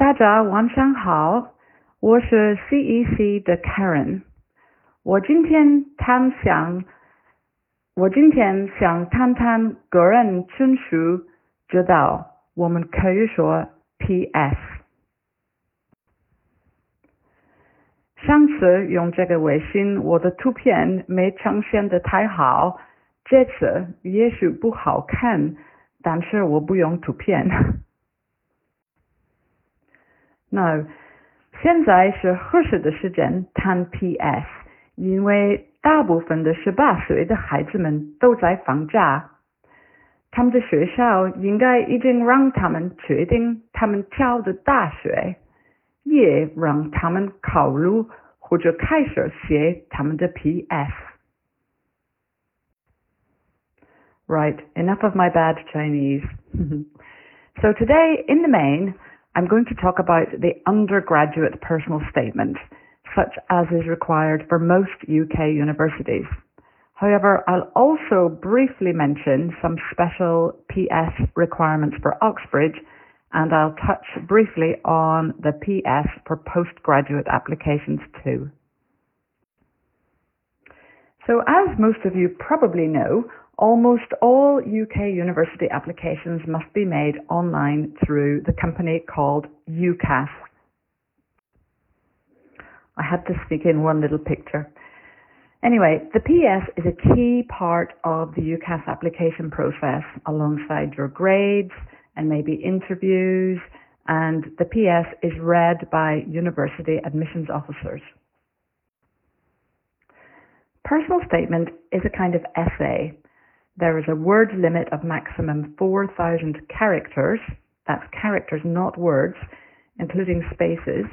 大家晚上好，我是 CEC 的 Karen。我今天谈想，我今天想谈谈个人情绪知道，我们可以说 PS。上次用这个微信，我的图片没呈现的太好，这次也许不好看，但是我不用图片。那现在是合适的时间谈 PS，因为大部分的十八岁的孩子们都在放假，他们的学校应该已经让他们决定他们挑的大学，也让他们考虑或者开始写他们的 PS。Right, enough of my bad Chinese. so today, in the main, I'm going to talk about the undergraduate personal statement, such as is required for most UK universities. However, I'll also briefly mention some special PS requirements for Oxbridge and I'll touch briefly on the PS for postgraduate applications too. So as most of you probably know, almost all UK university applications must be made online through the company called UCAS. I had to sneak in one little picture. Anyway, the PS is a key part of the UCAS application process alongside your grades and maybe interviews, and the PS is read by university admissions officers. Personal statement is a kind of essay there is a word limit of maximum 4,000 characters. That's characters, not words, including spaces.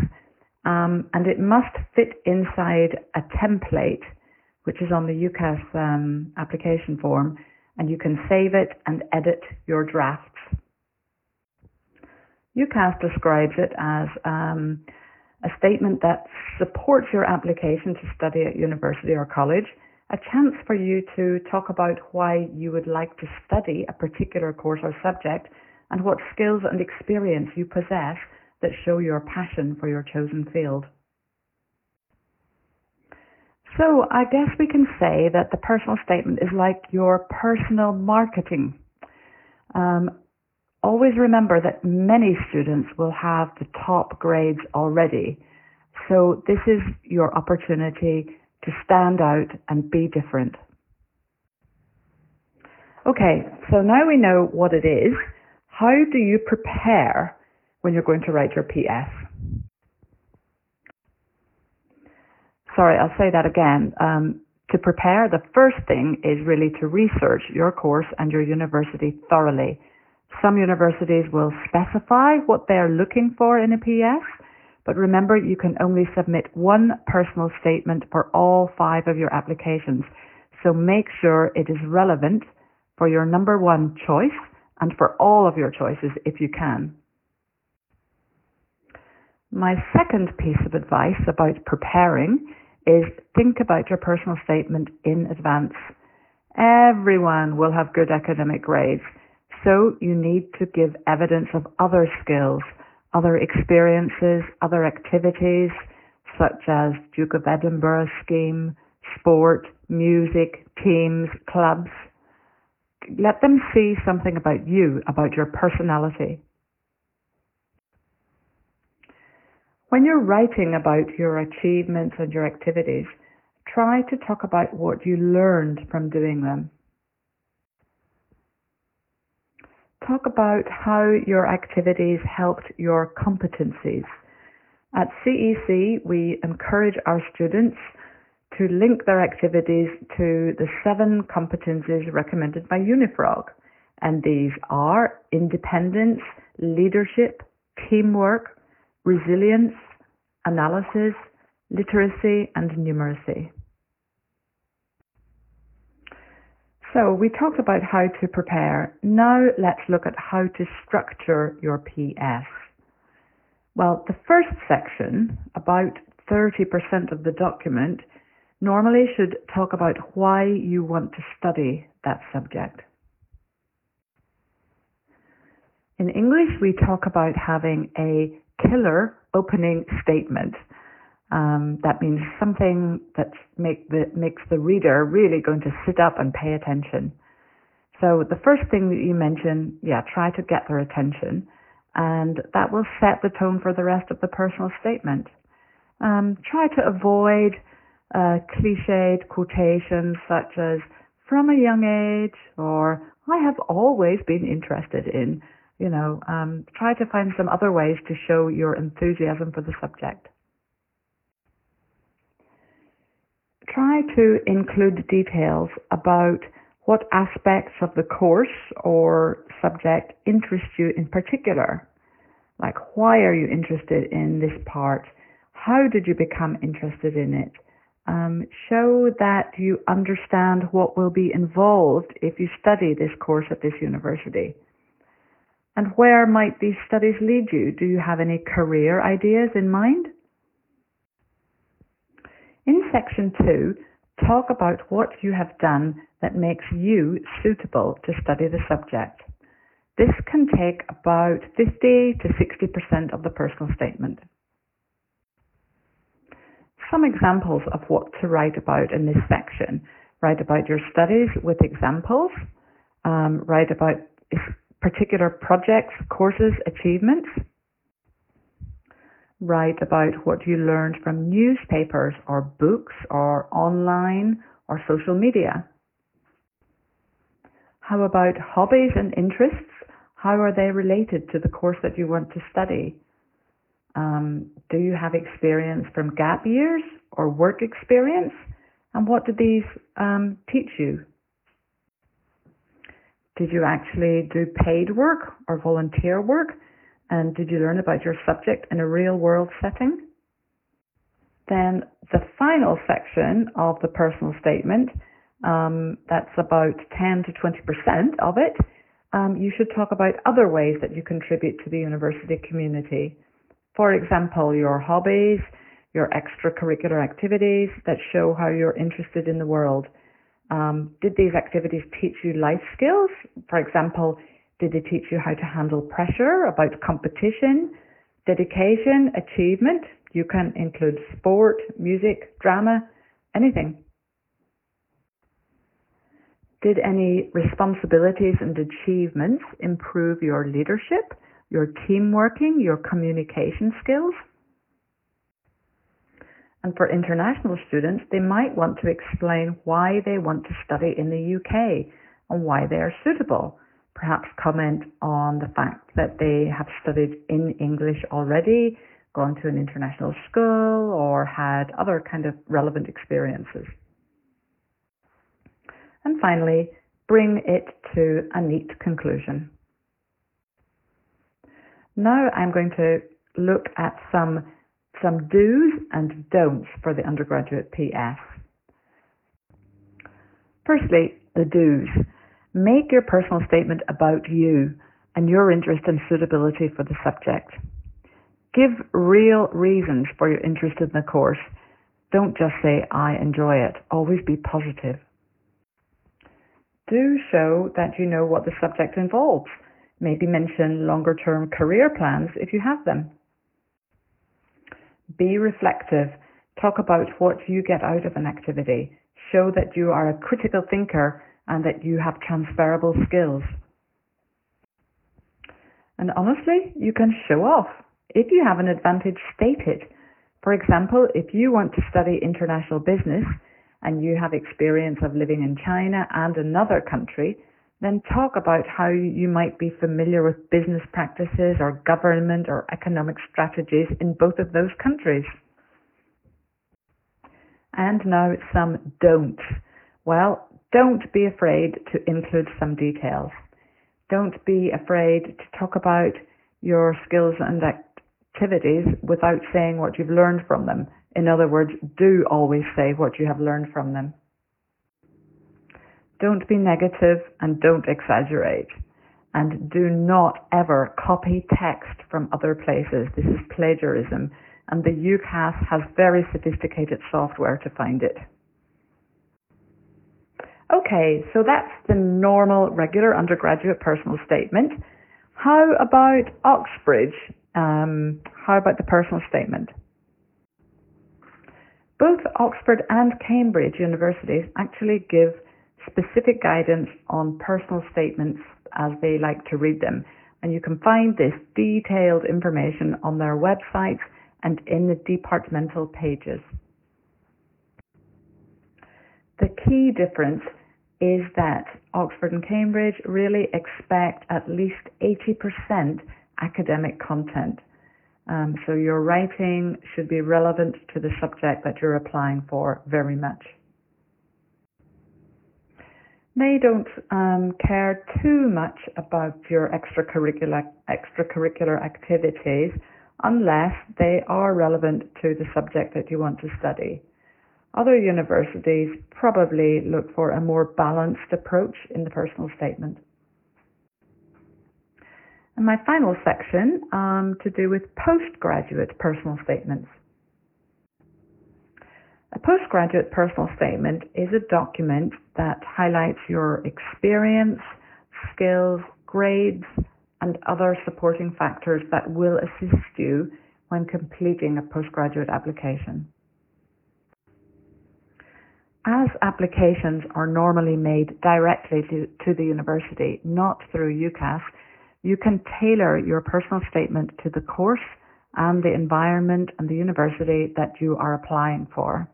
Um, and it must fit inside a template, which is on the UCAS um, application form, and you can save it and edit your drafts. UCAS describes it as um, a statement that supports your application to study at university or college a chance for you to talk about why you would like to study a particular course or subject and what skills and experience you possess that show your passion for your chosen field. So I guess we can say that the personal statement is like your personal marketing. Um, always remember that many students will have the top grades already. So this is your opportunity to stand out and be different. Okay, so now we know what it is. How do you prepare when you're going to write your PS? Sorry, I'll say that again. Um, to prepare, the first thing is really to research your course and your university thoroughly. Some universities will specify what they're looking for in a PS, but remember, you can only submit one personal statement for all five of your applications. So make sure it is relevant for your number one choice and for all of your choices if you can. My second piece of advice about preparing is think about your personal statement in advance. Everyone will have good academic grades, so you need to give evidence of other skills other experiences, other activities such as Duke of Edinburgh scheme, sport, music, teams, clubs. Let them see something about you, about your personality. When you're writing about your achievements and your activities, try to talk about what you learned from doing them. Talk about how your activities helped your competencies. At CEC, we encourage our students to link their activities to the seven competencies recommended by Unifrog. And these are independence, leadership, teamwork, resilience, analysis, literacy, and numeracy. So we talked about how to prepare. Now let's look at how to structure your PS. Well, the first section, about 30% of the document, normally should talk about why you want to study that subject. In English, we talk about having a killer opening statement. Um, that means something that make the, makes the reader really going to sit up and pay attention. So the first thing that you mention, yeah, try to get their attention, and that will set the tone for the rest of the personal statement. Um, try to avoid uh, cliched quotations such as "from a young age" or "I have always been interested in." You know, um, try to find some other ways to show your enthusiasm for the subject. Try to include details about what aspects of the course or subject interest you in particular? Like, why are you interested in this part? How did you become interested in it? Um, show that you understand what will be involved if you study this course at this university. And where might these studies lead you? Do you have any career ideas in mind? In section two, talk about what you have done that makes you suitable to study the subject. This can take about 50 to 60% of the personal statement. Some examples of what to write about in this section. Write about your studies with examples. Um, write about particular projects, courses, achievements. Write about what you learned from newspapers or books or online or social media. How about hobbies and interests? How are they related to the course that you want to study? Um, do you have experience from gap years or work experience? And what did these um, teach you? Did you actually do paid work or volunteer work? And did you learn about your subject in a real world setting? Then the final section of the personal statement um, that's about 10 to 20% of it, um, you should talk about other ways that you contribute to the university community. For example, your hobbies, your extracurricular activities that show how you're interested in the world. Um, did these activities teach you life skills? For example, did they teach you how to handle pressure, about competition, dedication, achievement? You can include sport, music, drama, anything. Did any responsibilities and achievements improve your leadership, your team working, your communication skills? And for international students, they might want to explain why they want to study in the UK and why they are suitable. Perhaps comment on the fact that they have studied in English already, gone to an international school, or had other kind of relevant experiences. And finally, bring it to a neat conclusion. Now I'm going to look at some, some do's and don'ts for the undergraduate PS. Firstly, the do's. Make your personal statement about you and your interest and suitability for the subject. Give real reasons for your interest in the course. Don't just say, I enjoy it. Always be positive do show that you know what the subject involves. Maybe mention longer term career plans if you have them. Be reflective. Talk about what you get out of an activity. Show that you are a critical thinker and that you have transferable skills. And honestly, you can show off. If you have an advantage, state it. For example, if you want to study international business, and you have experience of living in China and another country, then talk about how you might be familiar with business practices or government or economic strategies in both of those countries. And now some don'ts. Well, don't be afraid to include some details. Don't be afraid to talk about your skills and activities without saying what you've learned from them. In other words, do always say what you have learned from them. Don't be negative and don't exaggerate. And do not ever copy text from other places. This is plagiarism. And the UCAS has very sophisticated software to find it. Okay, so that's the normal, regular undergraduate personal statement. How about Oxbridge Um, how about the personal statement? Both Oxford and Cambridge universities actually give specific guidance on personal statements as they like to read them. And you can find this detailed information on their websites and in the departmental pages. The key difference is that Oxford and Cambridge really expect at least 80% academic content. Um, so your writing should be relevant to the subject that you're applying for very much. They don't um, care too much about your extracurricular extracurricular activities unless they are relevant to the subject that you want to study. Other universities probably look for a more balanced approach in the personal statement. And my final section um, to do with postgraduate personal statements. A postgraduate personal statement is a document that highlights your experience, skills, grades, and other supporting factors that will assist you when completing a postgraduate application. As applications are normally made directly to, to the university, not through UCAS, you can tailor your personal statement to the course and the environment and the university that you are applying for.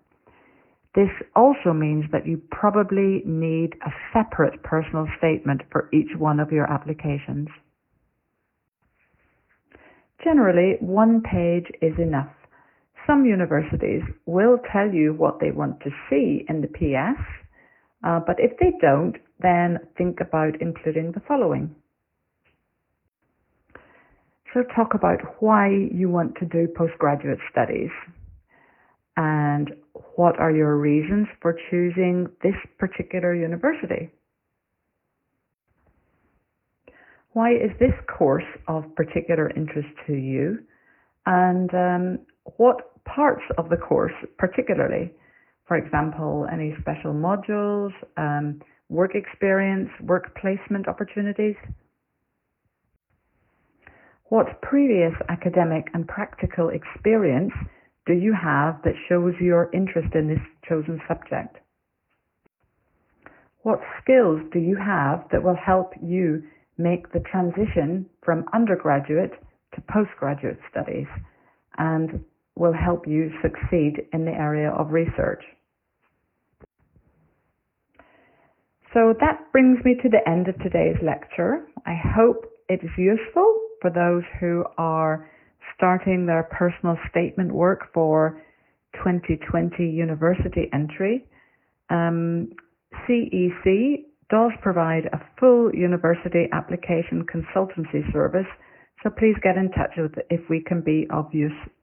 This also means that you probably need a separate personal statement for each one of your applications. Generally, one page is enough. Some universities will tell you what they want to see in the PS, uh, but if they don't, then think about including the following. So talk about why you want to do postgraduate studies and what are your reasons for choosing this particular university. Why is this course of particular interest to you? And um, what parts of the course, particularly. For example, any special modules, um, work experience, work placement opportunities. What previous academic and practical experience do you have that shows your interest in this chosen subject? What skills do you have that will help you make the transition from undergraduate to postgraduate studies? And will help you succeed in the area of research. So that brings me to the end of today's lecture. I hope it is useful for those who are starting their personal statement work for 2020 university entry. Um, CEC does provide a full university application consultancy service, so please get in touch with if we can be of use